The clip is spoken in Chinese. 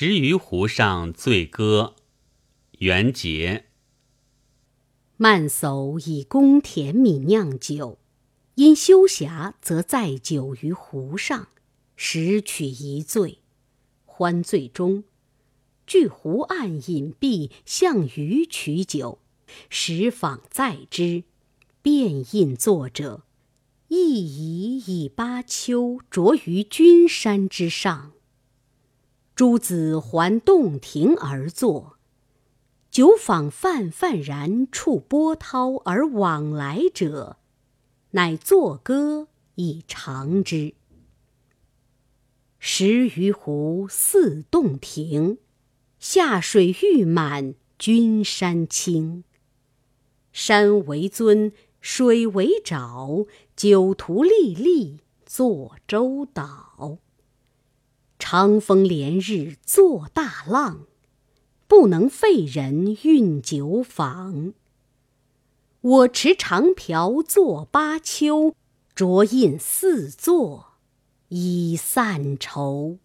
时于湖上醉歌，元节。慢叟以公田米酿酒，因休暇则载酒于湖上，时取一醉。欢醉中，据湖岸隐蔽，向鱼取酒，时访载之，便印作者，亦宜以巴丘着于君山之上。诸子环洞庭而坐。酒坊泛泛然触波涛而往来者，乃作歌以长之。十余湖似洞庭，下水欲满君山青。山为尊，水为沼，酒徒历历作舟岛。长风连日作大浪。不能废人运酒坊。我持长瓢作巴丘，酌饮四座，以散愁。